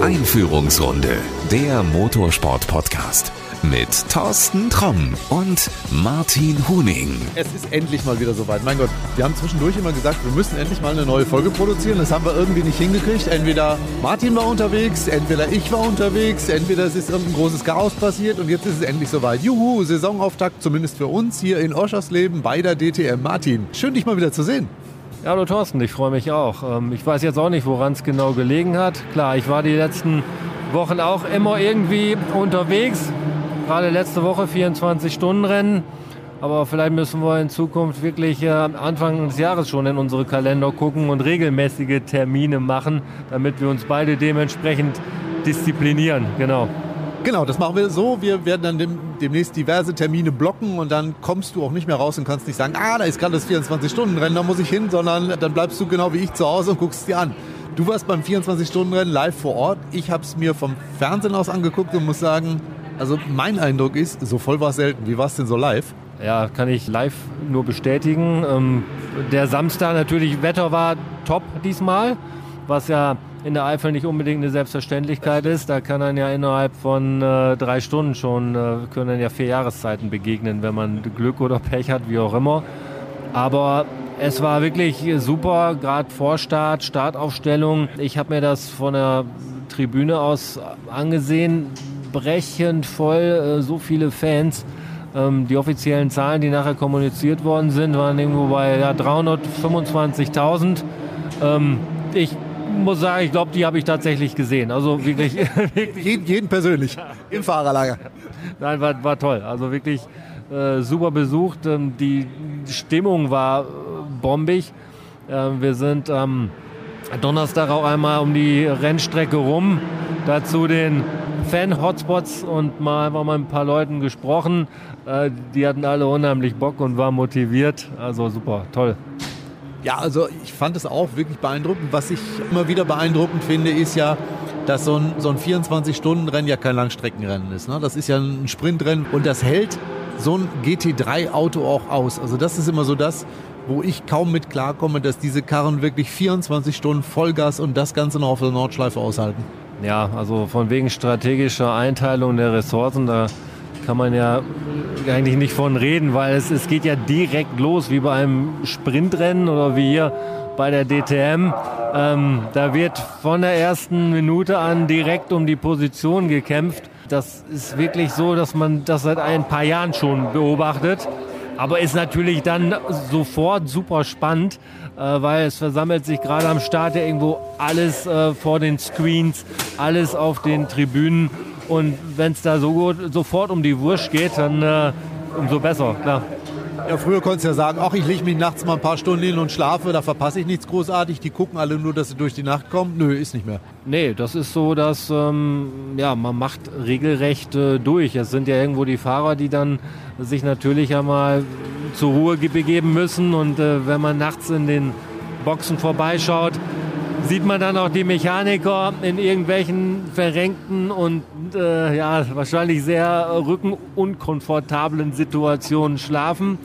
Einführungsrunde, der Motorsport-Podcast mit Thorsten Tromm und Martin Huning. Es ist endlich mal wieder soweit. Mein Gott, wir haben zwischendurch immer gesagt, wir müssen endlich mal eine neue Folge produzieren. Das haben wir irgendwie nicht hingekriegt. Entweder Martin war unterwegs, entweder ich war unterwegs, entweder es ist irgendein großes Chaos passiert und jetzt ist es endlich soweit. Juhu, Saisonauftakt zumindest für uns hier in Oschersleben bei der DTM. Martin, schön dich mal wieder zu sehen. Ja, hallo Thorsten, ich freue mich auch. Ähm, ich weiß jetzt auch nicht, woran es genau gelegen hat. Klar, ich war die letzten Wochen auch immer irgendwie unterwegs. Gerade letzte Woche 24-Stunden-Rennen. Aber vielleicht müssen wir in Zukunft wirklich äh, Anfang des Jahres schon in unsere Kalender gucken und regelmäßige Termine machen, damit wir uns beide dementsprechend disziplinieren. Genau. Genau, das machen wir so. Wir werden dann dem, demnächst diverse Termine blocken und dann kommst du auch nicht mehr raus und kannst nicht sagen, ah, da ist gerade das 24-Stunden-Rennen, da muss ich hin, sondern dann bleibst du genau wie ich zu Hause und guckst dir an. Du warst beim 24-Stunden-Rennen live vor Ort. Ich habe es mir vom Fernsehen aus angeguckt und muss sagen, also mein Eindruck ist, so voll war es selten. Wie war es denn so live? Ja, kann ich live nur bestätigen. Ähm, der Samstag natürlich, Wetter war top diesmal, was ja in der Eifel nicht unbedingt eine Selbstverständlichkeit ist. Da kann dann ja innerhalb von äh, drei Stunden schon, äh, können dann ja vier Jahreszeiten begegnen, wenn man Glück oder Pech hat, wie auch immer. Aber es war wirklich super, gerade Vorstart, Startaufstellung. Ich habe mir das von der Tribüne aus angesehen, brechend voll, äh, so viele Fans. Ähm, die offiziellen Zahlen, die nachher kommuniziert worden sind, waren irgendwo bei ja, 325.000. Ähm, ich muss sagen, ich glaube, die habe ich tatsächlich gesehen. Also wirklich. wirklich jeden, jeden, persönlich im Fahrerlager. Nein, war, war toll. Also wirklich äh, super besucht. Ähm, die Stimmung war äh, bombig. Ähm, wir sind am Donnerstag auch einmal um die Rennstrecke rum. Dazu den Fan-Hotspots und mal haben wir mal mit ein paar Leuten gesprochen. Äh, die hatten alle unheimlich Bock und waren motiviert. Also super, toll. Ja, also ich fand es auch wirklich beeindruckend. Was ich immer wieder beeindruckend finde, ist ja, dass so ein, so ein 24-Stunden-Rennen ja kein Langstreckenrennen ist. Ne? Das ist ja ein Sprintrennen und das hält so ein GT3-Auto auch aus. Also das ist immer so das, wo ich kaum mit klarkomme, dass diese Karren wirklich 24 Stunden Vollgas und das Ganze noch auf der Nordschleife aushalten. Ja, also von wegen strategischer Einteilung der Ressourcen, da kann man ja eigentlich nicht von reden, weil es, es geht ja direkt los, wie bei einem Sprintrennen oder wie hier bei der DTM. Ähm, da wird von der ersten Minute an direkt um die Position gekämpft. Das ist wirklich so, dass man das seit ein paar Jahren schon beobachtet. Aber ist natürlich dann sofort super spannend, äh, weil es versammelt sich gerade am Start ja irgendwo alles äh, vor den Screens, alles auf den Tribünen. Und wenn es da so gut, sofort um die Wurst geht, dann äh, umso besser, klar. Ja, früher konntest du ja sagen, ach, ich lege mich nachts mal ein paar Stunden hin und schlafe, da verpasse ich nichts großartig. Die gucken alle nur, dass sie durch die Nacht kommen. Nö, ist nicht mehr. Nee, das ist so, dass ähm, ja, man macht regelrecht äh, durch. Es sind ja irgendwo die Fahrer, die dann sich natürlich einmal zur Ruhe begeben müssen. Und äh, wenn man nachts in den Boxen vorbeischaut, sieht man dann auch die Mechaniker in irgendwelchen verrenkten und äh, ja, wahrscheinlich sehr rückenunkomfortablen Situationen schlafen.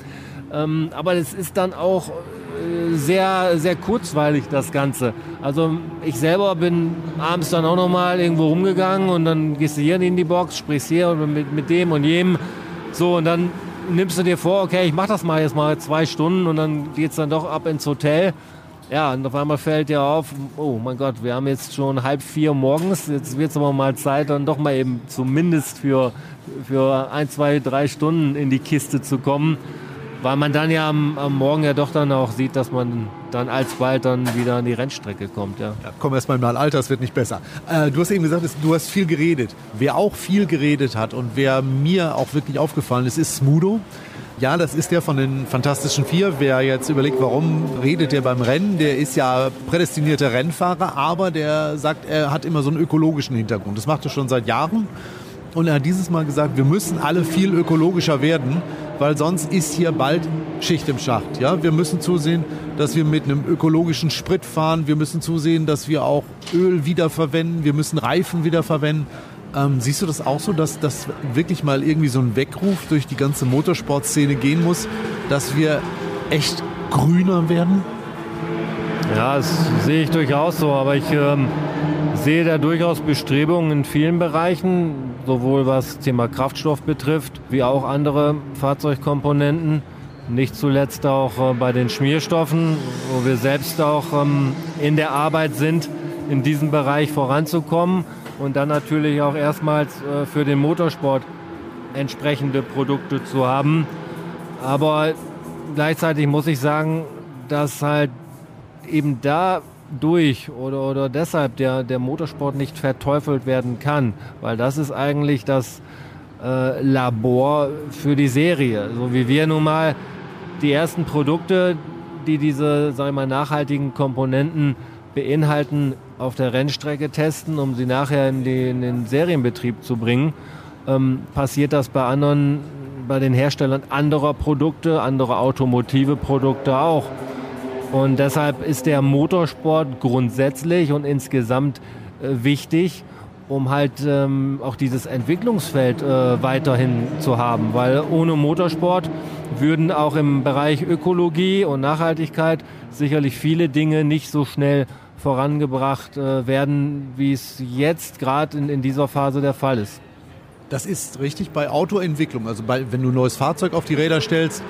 Ähm, aber es ist dann auch äh, sehr, sehr kurzweilig, das Ganze. Also ich selber bin abends dann auch nochmal irgendwo rumgegangen und dann gehst du hier in die Box, sprichst hier mit, mit dem und jedem. So, und dann nimmst du dir vor, okay, ich mach das mal jetzt mal zwei Stunden und dann geht's dann doch ab ins Hotel. Ja, und auf einmal fällt dir auf, oh mein Gott, wir haben jetzt schon halb vier morgens, jetzt wird es aber mal Zeit, dann doch mal eben zumindest für, für ein, zwei, drei Stunden in die Kiste zu kommen, weil man dann ja am, am Morgen ja doch dann auch sieht, dass man dann alsbald dann wieder an die Rennstrecke kommt. Ja, ja komm erst mal in Alter, es wird nicht besser. Äh, du hast eben gesagt, du hast viel geredet. Wer auch viel geredet hat und wer mir auch wirklich aufgefallen ist, ist Smudo. Ja, das ist der von den Fantastischen Vier. Wer jetzt überlegt, warum redet der beim Rennen, der ist ja prädestinierter Rennfahrer, aber der sagt, er hat immer so einen ökologischen Hintergrund. Das macht er schon seit Jahren. Und er hat dieses Mal gesagt, wir müssen alle viel ökologischer werden, weil sonst ist hier bald Schicht im Schacht. Ja? Wir müssen zusehen, dass wir mit einem ökologischen Sprit fahren. Wir müssen zusehen, dass wir auch Öl wiederverwenden. Wir müssen Reifen wiederverwenden. Ähm, siehst du das auch so, dass das wirklich mal irgendwie so ein Weckruf durch die ganze Motorsportszene gehen muss, dass wir echt grüner werden? Ja, das sehe ich durchaus so, aber ich ähm, sehe da durchaus Bestrebungen in vielen Bereichen, sowohl was Thema Kraftstoff betrifft, wie auch andere Fahrzeugkomponenten. Nicht zuletzt auch äh, bei den Schmierstoffen, wo wir selbst auch ähm, in der Arbeit sind, in diesem Bereich voranzukommen und dann natürlich auch erstmals äh, für den Motorsport entsprechende Produkte zu haben. Aber gleichzeitig muss ich sagen, dass halt eben dadurch oder, oder deshalb der, der Motorsport nicht verteufelt werden kann, weil das ist eigentlich das äh, Labor für die Serie. So wie wir nun mal die ersten Produkte, die diese sagen wir mal, nachhaltigen Komponenten beinhalten, auf der Rennstrecke testen, um sie nachher in, die, in den Serienbetrieb zu bringen, ähm, passiert das bei anderen, bei den Herstellern anderer Produkte, anderer automotive Produkte auch. Und deshalb ist der Motorsport grundsätzlich und insgesamt äh, wichtig, um halt ähm, auch dieses Entwicklungsfeld äh, weiterhin zu haben. Weil ohne Motorsport würden auch im Bereich Ökologie und Nachhaltigkeit sicherlich viele Dinge nicht so schnell vorangebracht äh, werden, wie es jetzt gerade in, in dieser Phase der Fall ist. Das ist richtig bei Autoentwicklung. Also bei, wenn du ein neues Fahrzeug auf die Räder stellst,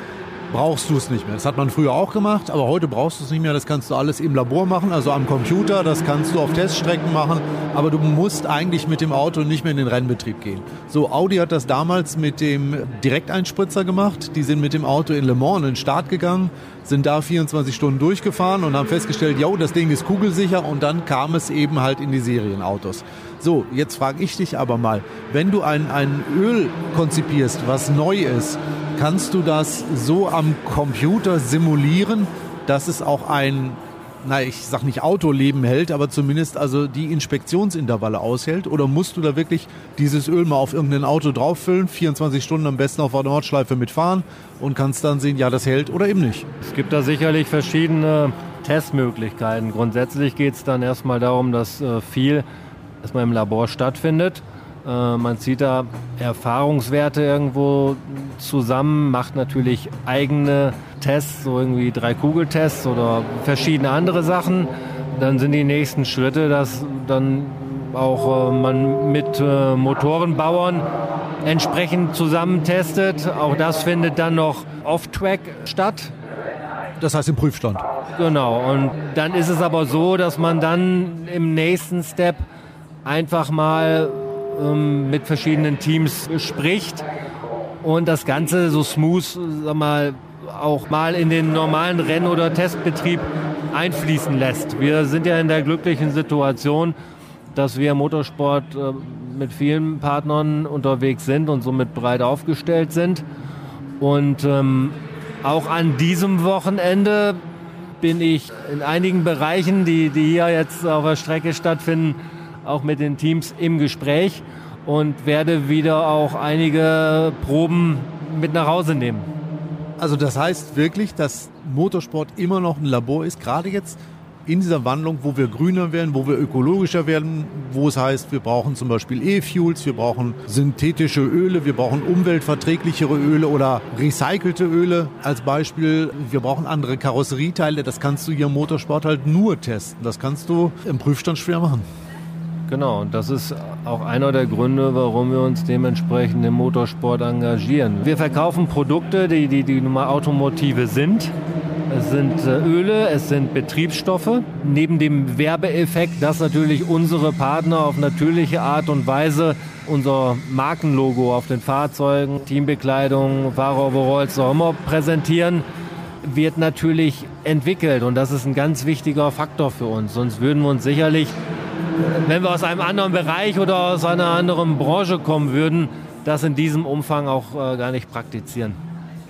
brauchst du es nicht mehr. Das hat man früher auch gemacht, aber heute brauchst du es nicht mehr. Das kannst du alles im Labor machen, also am Computer. Das kannst du auf Teststrecken machen. Aber du musst eigentlich mit dem Auto nicht mehr in den Rennbetrieb gehen. So, Audi hat das damals mit dem Direkteinspritzer gemacht. Die sind mit dem Auto in Le Mans in den Start gegangen, sind da 24 Stunden durchgefahren und haben festgestellt, jo, das Ding ist kugelsicher. Und dann kam es eben halt in die Serienautos. So, jetzt frage ich dich aber mal, wenn du ein, ein Öl konzipierst, was neu ist, kannst du das so am Computer simulieren, dass es auch ein, na, ich sag nicht Autoleben hält, aber zumindest also die Inspektionsintervalle aushält? Oder musst du da wirklich dieses Öl mal auf irgendein Auto drauffüllen, 24 Stunden am besten auf der Nordschleife mitfahren und kannst dann sehen, ja, das hält oder eben nicht? Es gibt da sicherlich verschiedene Testmöglichkeiten. Grundsätzlich geht es dann erstmal darum, dass äh, viel erstmal im Labor stattfindet. Äh, man zieht da Erfahrungswerte irgendwo zusammen, macht natürlich eigene Tests, so irgendwie drei Kugeltests oder verschiedene andere Sachen. Dann sind die nächsten Schritte, dass dann auch äh, man mit äh, Motorenbauern entsprechend zusammen testet. Auch das findet dann noch off-track statt. Das heißt im Prüfstand. Genau. Und dann ist es aber so, dass man dann im nächsten Step einfach mal ähm, mit verschiedenen Teams spricht und das Ganze so smooth, sag mal, auch mal in den normalen Renn- oder Testbetrieb einfließen lässt. Wir sind ja in der glücklichen Situation, dass wir im Motorsport äh, mit vielen Partnern unterwegs sind und somit breit aufgestellt sind. Und ähm, auch an diesem Wochenende bin ich in einigen Bereichen, die, die hier jetzt auf der Strecke stattfinden, auch mit den Teams im Gespräch und werde wieder auch einige Proben mit nach Hause nehmen. Also das heißt wirklich, dass Motorsport immer noch ein Labor ist, gerade jetzt in dieser Wandlung, wo wir grüner werden, wo wir ökologischer werden, wo es heißt, wir brauchen zum Beispiel E-Fuels, wir brauchen synthetische Öle, wir brauchen umweltverträglichere Öle oder recycelte Öle als Beispiel. Wir brauchen andere Karosserieteile. Das kannst du hier im Motorsport halt nur testen. Das kannst du im Prüfstand schwer machen. Genau, und das ist auch einer der Gründe, warum wir uns dementsprechend im Motorsport engagieren. Wir verkaufen Produkte, die, die, die nun Automotive sind. Es sind äh, Öle, es sind Betriebsstoffe. Neben dem Werbeeffekt, dass natürlich unsere Partner auf natürliche Art und Weise unser Markenlogo auf den Fahrzeugen, Teambekleidung, Fahreroveralls auch immer präsentieren, wird natürlich entwickelt. Und das ist ein ganz wichtiger Faktor für uns. Sonst würden wir uns sicherlich wenn wir aus einem anderen Bereich oder aus einer anderen Branche kommen würden, das in diesem Umfang auch äh, gar nicht praktizieren.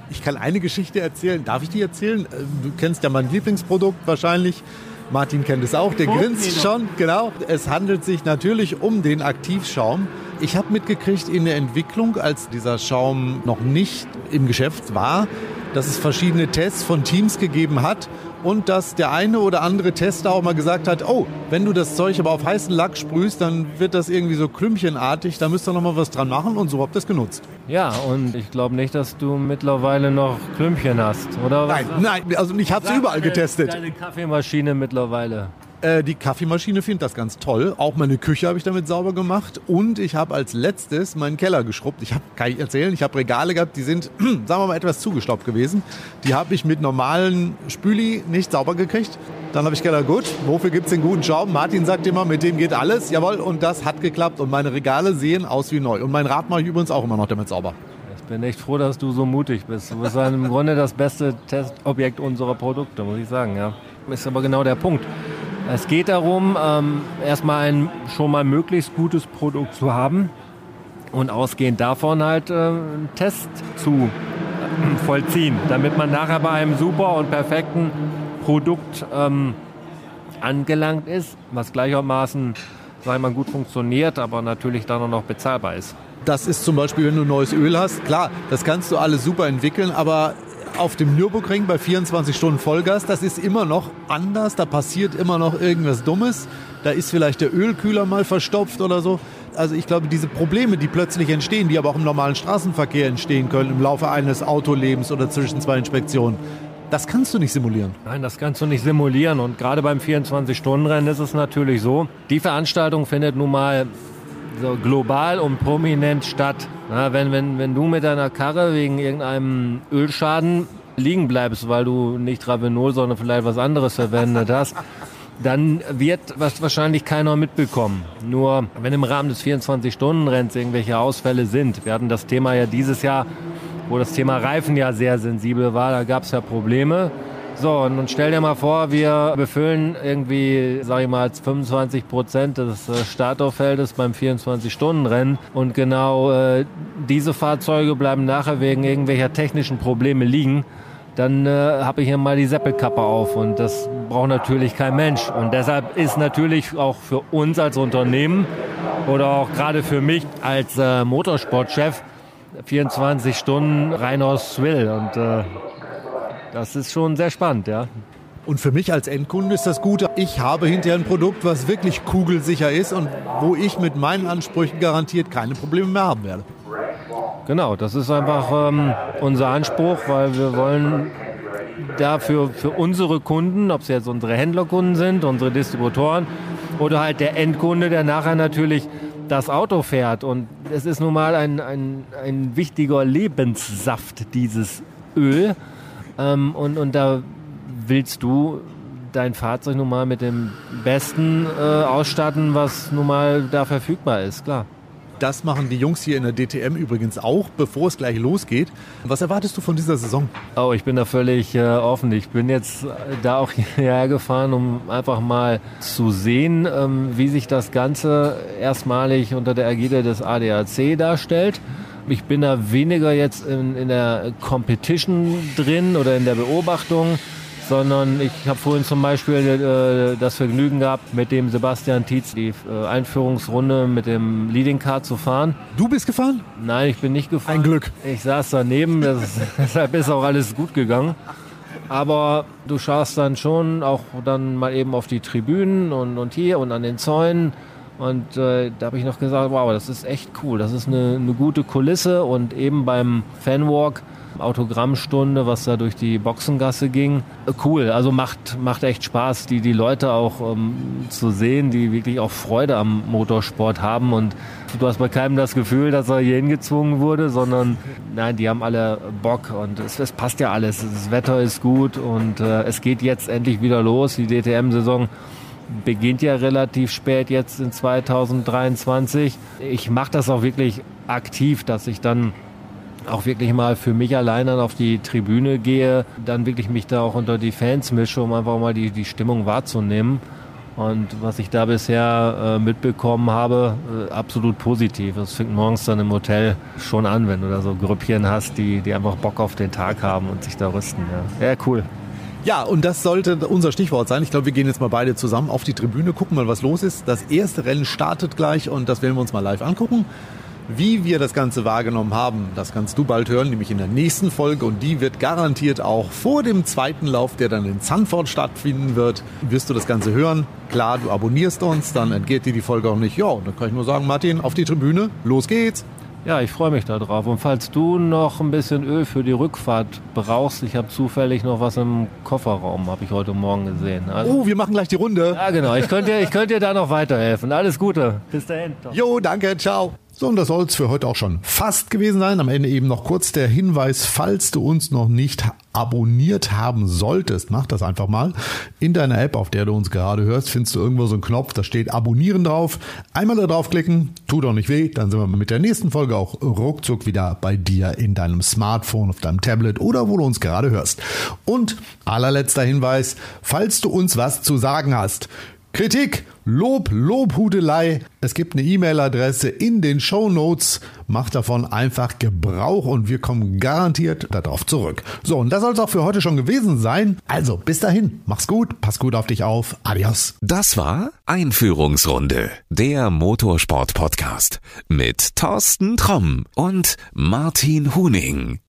Ich kann eine Geschichte erzählen. Darf ich die erzählen? Äh, du kennst ja mein Lieblingsprodukt wahrscheinlich. Martin kennt es auch, der grinst schon, genau. Es handelt sich natürlich um den Aktivschaum. Ich habe mitgekriegt in der Entwicklung, als dieser Schaum noch nicht im Geschäft war, dass es verschiedene Tests von Teams gegeben hat und dass der eine oder andere Tester auch mal gesagt hat, oh, wenn du das Zeug aber auf heißen Lack sprühst, dann wird das irgendwie so klümpchenartig, da müsst ihr noch mal was dran machen und so habt ihr es genutzt. Ja, und ich glaube nicht, dass du mittlerweile noch Klümpchen hast, oder? Nein, nein, also ich habe es überall getestet. Deine Kaffeemaschine mittlerweile. Äh, die Kaffeemaschine findet das ganz toll. Auch meine Küche habe ich damit sauber gemacht. Und ich habe als letztes meinen Keller geschrubbt. Ich habe, kann ich erzählen, ich habe Regale gehabt, die sind, sagen wir mal, etwas zugestaubt gewesen. Die habe ich mit normalen Spüli nicht sauber gekriegt. Dann habe ich gedacht, gut, wofür gibt es den guten Schaum? Martin sagt immer, mit dem geht alles. Jawohl, und das hat geklappt. Und meine Regale sehen aus wie neu. Und mein Rad mache ich übrigens auch immer noch damit sauber. Ich bin echt froh, dass du so mutig bist. Du bist im Grunde das beste Testobjekt unserer Produkte, muss ich sagen. Ja. Ist aber genau der Punkt. Es geht darum, ähm, erstmal ein schon mal möglichst gutes Produkt zu haben und ausgehend davon halt äh, einen Test zu äh, vollziehen, damit man nachher bei einem super und perfekten Produkt ähm, angelangt ist, was gleichermaßen, ich mal, gut funktioniert, aber natürlich dann auch noch bezahlbar ist. Das ist zum Beispiel, wenn du neues Öl hast, klar, das kannst du alles super entwickeln, aber auf dem Nürburgring bei 24 Stunden Vollgas, das ist immer noch anders, da passiert immer noch irgendwas Dummes. Da ist vielleicht der Ölkühler mal verstopft oder so. Also ich glaube, diese Probleme, die plötzlich entstehen, die aber auch im normalen Straßenverkehr entstehen können, im Laufe eines Autolebens oder zwischen zwei Inspektionen, das kannst du nicht simulieren. Nein, das kannst du nicht simulieren. Und gerade beim 24-Stunden-Rennen ist es natürlich so, die Veranstaltung findet nun mal so global und prominent statt. Na, wenn, wenn, wenn du mit deiner Karre wegen irgendeinem Ölschaden liegen bleibst, weil du nicht Ravenol, sondern vielleicht was anderes verwendet hast, dann wird was wahrscheinlich keiner mitbekommen. Nur wenn im Rahmen des 24-Stunden-Renns irgendwelche Ausfälle sind, wir hatten das Thema ja dieses Jahr, wo das Thema Reifen ja sehr sensibel war, da gab es ja Probleme. So, und nun stell dir mal vor, wir befüllen irgendwie, sag ich mal, 25 Prozent des äh, Starterfeldes beim 24-Stunden-Rennen und genau äh, diese Fahrzeuge bleiben nachher wegen irgendwelcher technischen Probleme liegen. Dann äh, habe ich hier mal die Seppelkappe auf und das braucht natürlich kein Mensch. Und deshalb ist natürlich auch für uns als Unternehmen oder auch gerade für mich als äh, Motorsportchef 24 Stunden rein aus Thrill und äh, das ist schon sehr spannend, ja. Und für mich als Endkunde ist das Gute, ich habe hinterher ein Produkt, was wirklich kugelsicher ist und wo ich mit meinen Ansprüchen garantiert keine Probleme mehr haben werde. Genau, das ist einfach ähm, unser Anspruch, weil wir wollen dafür für unsere Kunden, ob es jetzt unsere Händlerkunden sind, unsere Distributoren oder halt der Endkunde, der nachher natürlich das Auto fährt. Und es ist nun mal ein, ein, ein wichtiger Lebenssaft, dieses Öl. Ähm, und, und da willst du dein Fahrzeug nun mal mit dem Besten äh, ausstatten, was nun mal da verfügbar ist, klar. Das machen die Jungs hier in der DTM übrigens auch, bevor es gleich losgeht. Was erwartest du von dieser Saison? Oh, ich bin da völlig äh, offen. Ich bin jetzt äh, da auch hierher gefahren, um einfach mal zu sehen, ähm, wie sich das Ganze erstmalig unter der Ägide des ADAC darstellt. Ich bin da weniger jetzt in, in der Competition drin oder in der Beobachtung, sondern ich habe vorhin zum Beispiel äh, das Vergnügen gehabt, mit dem Sebastian Tietz die äh, Einführungsrunde mit dem Leading Car zu fahren. Du bist gefahren? Nein, ich bin nicht gefahren. Ein Glück. Ich saß daneben, das, deshalb ist auch alles gut gegangen. Aber du schaust dann schon auch dann mal eben auf die Tribünen und, und hier und an den Zäunen und äh, da habe ich noch gesagt, wow, das ist echt cool. Das ist eine, eine gute Kulisse. Und eben beim Fanwalk, Autogrammstunde, was da durch die Boxengasse ging, äh, cool. Also macht, macht echt Spaß, die, die Leute auch ähm, zu sehen, die wirklich auch Freude am Motorsport haben. Und du hast bei keinem das Gefühl, dass er hier hingezwungen wurde, sondern nein, die haben alle Bock und es, es passt ja alles. Das Wetter ist gut und äh, es geht jetzt endlich wieder los, die DTM-Saison beginnt ja relativ spät jetzt in 2023. Ich mache das auch wirklich aktiv, dass ich dann auch wirklich mal für mich alleine auf die Tribüne gehe, dann wirklich mich da auch unter die Fans mische, um einfach mal die, die Stimmung wahrzunehmen. Und was ich da bisher äh, mitbekommen habe, äh, absolut positiv. Das fängt morgens dann im Hotel schon an, wenn du da so Grüppchen hast, die, die einfach Bock auf den Tag haben und sich da rüsten. Ja, ja cool. Ja, und das sollte unser Stichwort sein. Ich glaube, wir gehen jetzt mal beide zusammen auf die Tribüne, gucken mal, was los ist. Das erste Rennen startet gleich und das werden wir uns mal live angucken. Wie wir das Ganze wahrgenommen haben, das kannst du bald hören, nämlich in der nächsten Folge. Und die wird garantiert auch vor dem zweiten Lauf, der dann in Zandvoort stattfinden wird, wirst du das Ganze hören. Klar, du abonnierst uns, dann entgeht dir die Folge auch nicht. Ja, und dann kann ich nur sagen, Martin, auf die Tribüne, los geht's. Ja, ich freue mich darauf. Und falls du noch ein bisschen Öl für die Rückfahrt brauchst, ich habe zufällig noch was im Kofferraum, habe ich heute Morgen gesehen. Also, oh, wir machen gleich die Runde. Ja, genau. Ich könnte, ich könnte dir da noch weiterhelfen. Alles Gute. Bis dahin. Jo, danke. Ciao. So, und das soll es für heute auch schon fast gewesen sein. Am Ende eben noch kurz der Hinweis, falls du uns noch nicht abonniert haben solltest, mach das einfach mal. In deiner App, auf der du uns gerade hörst, findest du irgendwo so einen Knopf, da steht Abonnieren drauf. Einmal da draufklicken, tut auch nicht weh, dann sind wir mit der nächsten Folge auch ruckzuck wieder bei dir in deinem Smartphone, auf deinem Tablet oder wo du uns gerade hörst. Und allerletzter Hinweis, falls du uns was zu sagen hast, Kritik, Lob, Lobhudelei. Es gibt eine E-Mail-Adresse in den Show Notes. Macht davon einfach Gebrauch und wir kommen garantiert darauf zurück. So, und das soll es auch für heute schon gewesen sein. Also, bis dahin. Mach's gut, pass gut auf dich auf. Adios. Das war Einführungsrunde, der Motorsport-Podcast mit Thorsten Tromm und Martin Huning.